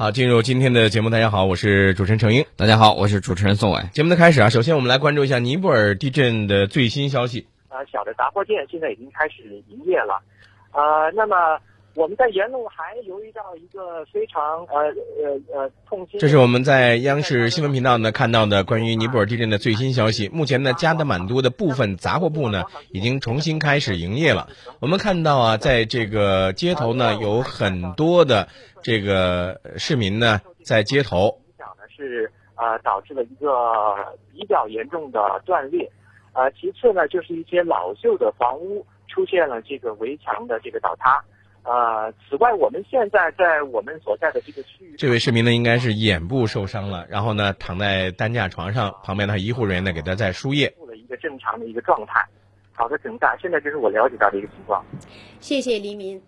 好，进入今天的节目，大家好，我是主持人程英。大家好，我是主持人宋伟。节目的开始啊，首先我们来关注一下尼泊尔地震的最新消息。呃，小的杂货店现在已经开始营业了。呃，那么我们在沿路还留意到一个非常呃呃呃痛心。这是我们在央视新闻频道呢看到的关于尼泊尔地震的最新消息。目前呢，加德满都的部分杂货铺呢已经重新开始营业了。我们看到啊，在这个街头呢，有很多的这个市民呢在街头。影响呢是呃导致了一个比较严重的断裂。呃，其次呢，就是一些老旧的房屋出现了这个围墙的这个倒塌。呃，此外，我们现在在我们所在的这个区域，这位市民呢应该是眼部受伤了，然后呢躺在担架床上，旁边的医护人员呢给他在输液，了一个正常的一个状态。好的，等待。现在这是我了解到的一个情况。谢谢黎明。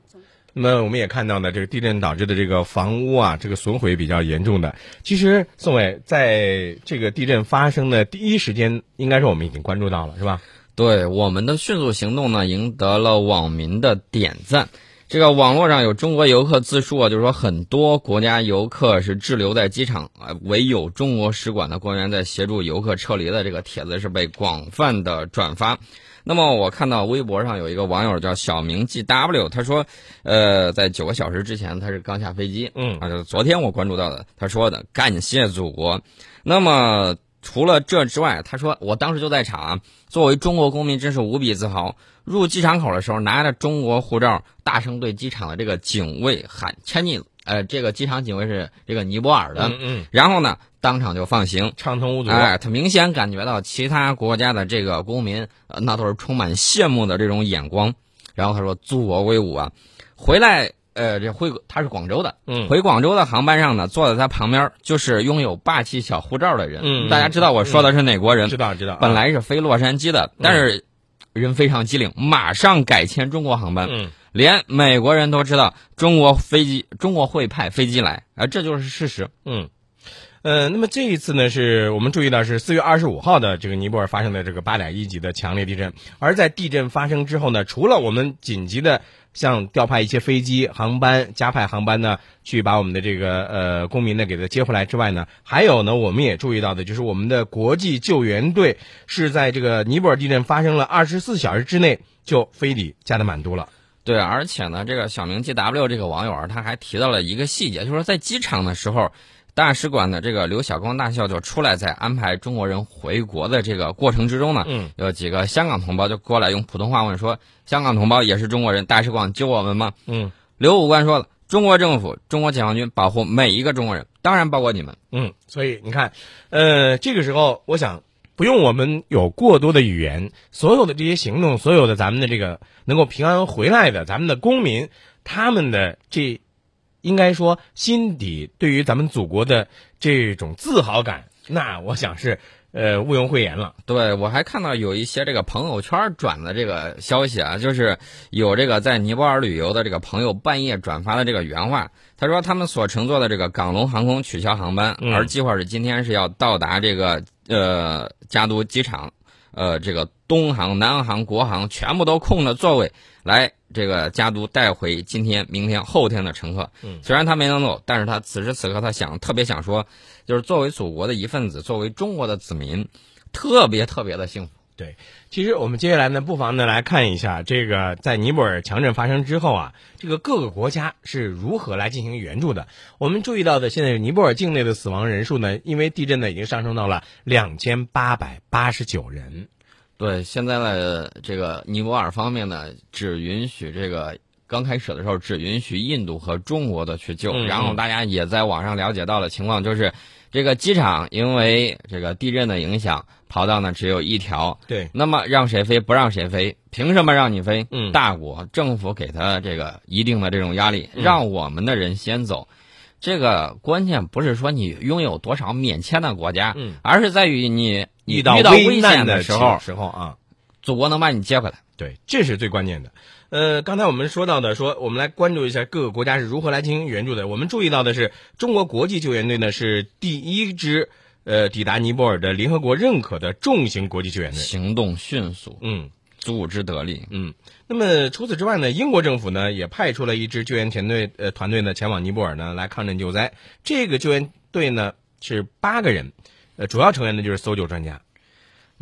那么我们也看到呢，这个地震导致的这个房屋啊，这个损毁比较严重的。其实宋伟在这个地震发生的第一时间，应该是我们已经关注到了，是吧？对，我们的迅速行动呢，赢得了网民的点赞。这个网络上有中国游客自述啊，就是说很多国家游客是滞留在机场啊，唯有中国使馆的官员在协助游客撤离的这个帖子是被广泛的转发。那么我看到微博上有一个网友叫小明 G W，他说，呃，在九个小时之前他是刚下飞机，嗯，啊，就是昨天我关注到的，他说的感谢祖国。那么除了这之外，他说我当时就在场，作为中国公民真是无比自豪。入机场口的时候，拿着中国护照，大声对机场的这个警卫喊 “Chinese”，呃，这个机场警卫是这个尼泊尔的，嗯嗯，然后呢，当场就放行，畅通无阻。哎，他明显感觉到其他国家的这个公民，呃，那都是充满羡慕的这种眼光。然后他说：“祖国威武啊！”回来，呃，这回他是广州的，嗯，回广州的航班上呢，坐在他旁边就是拥有霸气小护照的人。嗯，大家知道我说的是哪国人？知道知道。本来是飞洛杉矶的，但是。人非常机灵，马上改签中国航班。嗯，连美国人都知道中国飞机，中国会派飞机来，啊，这就是事实。嗯，呃，那么这一次呢，是我们注意到是四月二十五号的这个尼泊尔发生的这个八点一级的强烈地震。而在地震发生之后呢，除了我们紧急的像调派一些飞机、航班、加派航班呢，去把我们的这个呃公民呢给他接回来之外呢，还有呢，我们也注意到的就是我们的国际救援队是在这个尼泊尔地震发生了二十四小时之内就飞抵加德满都了。对，而且呢，这个小明 G W 这个网友啊，他还提到了一个细节，就是说在机场的时候。大使馆的这个刘晓光大校就出来，在安排中国人回国的这个过程之中呢，嗯，有几个香港同胞就过来用普通话问说：“香港同胞也是中国人，大使馆救我们吗？”嗯，刘武官说了：“中国政府、中国解放军保护每一个中国人，当然包括你们。”嗯，所以你看，呃，这个时候我想不用我们有过多的语言，所有的这些行动，所有的咱们的这个能够平安回来的咱们的公民，他们的这。应该说，心底对于咱们祖国的这种自豪感，那我想是呃毋庸讳言了。对我还看到有一些这个朋友圈转的这个消息啊，就是有这个在尼泊尔旅游的这个朋友半夜转发的这个原话。他说他们所乘坐的这个港龙航空取消航班，而计划是今天是要到达这个呃加都机场，呃这个东航、南航、国航全部都空了座位来。这个加都带回今天、明天、后天的乘客，嗯，虽然他没能走，但是他此时此刻他想特别想说，就是作为祖国的一份子，作为中国的子民，特别特别的幸福。对，其实我们接下来呢，不妨呢来看一下这个在尼泊尔强震发生之后啊，这个各个国家是如何来进行援助的。我们注意到的，现在尼泊尔境内的死亡人数呢，因为地震呢已经上升到了两千八百八十九人。对，现在呢这个尼泊尔方面呢，只允许这个刚开始的时候只允许印度和中国的去救，然后大家也在网上了解到了情况，就是这个机场因为这个地震的影响，跑道呢只有一条。对，那么让谁飞不让谁飞，凭什么让你飞？嗯，大国政府给他这个一定的这种压力，让我们的人先走。这个关键不是说你拥有多少免签的国家，嗯，而是在于你。遇到危险的时候，时候啊，祖国能把你接回来，对，这是最关键的。呃，刚才我们说到的，说我们来关注一下各个国家是如何来进行援助的。我们注意到的是，中国国际救援队呢是第一支呃抵达尼泊尔的联合国认可的重型国际救援队，行动迅速。嗯，组织得力。嗯，那么除此之外呢，英国政府呢也派出了一支救援团队，呃，团队呢前往尼泊尔呢来抗震救灾。这个救援队呢是八个人，呃，主要成员呢就是搜救专家。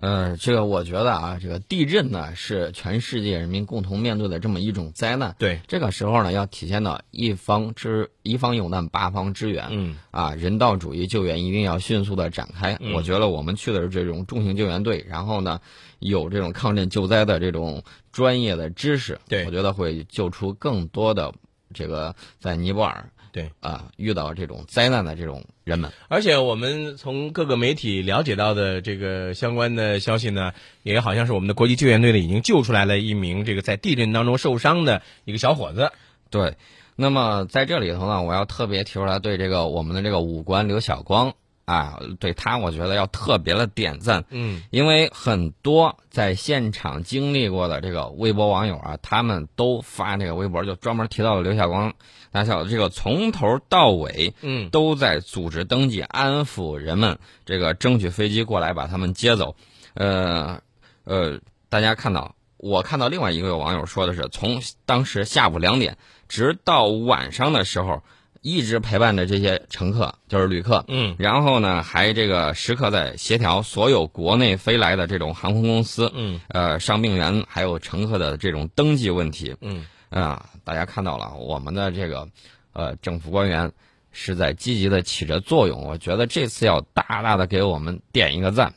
呃，这个我觉得啊，这个地震呢是全世界人民共同面对的这么一种灾难。对，这个时候呢要体现到一方之一方有难八方支援。嗯，啊，人道主义救援一定要迅速的展开。嗯我觉得我们去的是这种重型救援队，然后呢有这种抗震救灾的这种专业的知识。对我觉得会救出更多的这个在尼泊尔对啊遇到这种灾难的这种人们。而且我们从各个媒体了解到的这个相关的消息呢，也好像是我们的国际救援队呢已经救出来了一名这个在地震当中受伤的一个小伙子。对，那么在这里头呢，我要特别提出来对这个我们的这个武官刘晓光啊，对他我觉得要特别的点赞，嗯因为很多在现场经历过的这个微博网友啊，他们都发这个微博，就专门提到了刘晓光大小子这个从头到尾嗯都在组织登记、安抚人们，这个争取飞机过来把他们接走。呃呃，大家看到，我看到另外一个网友说的是，从当时下午两点直到晚上的时候，一直陪伴着这些乘客，就是旅客。嗯然后呢，还这个时刻在协调所有国内飞来的这种航空公司，嗯呃，伤病员还有乘客的这种登记问题。嗯啊，大家看到了，我们的这个呃政府官员是在积极的起着作用。我觉得这次要大大的给我们点一个赞。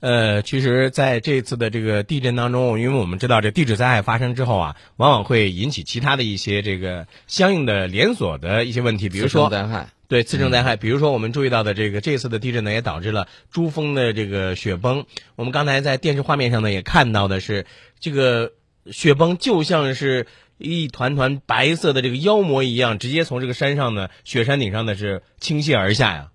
呃，其实在这次的这个地震当中，因为我们知道这地质灾害发生之后啊，往往会引起其他的一些这个相应的连锁的一些问题，比如说灾害，对次生灾害，比如说我们注意到的这个这次的地震呢，也导致了珠峰的这个雪崩。我们刚才在电视画面上呢，也看到的是这个雪崩就像是一团团白色的这个妖魔一样，直接从这个山上呢雪山顶上呢是倾泻而下呀。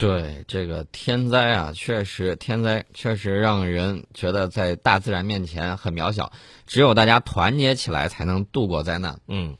对这个天灾啊，确实天灾确实让人觉得在大自然面前很渺小，只有大家团结起来才能度过灾难。嗯。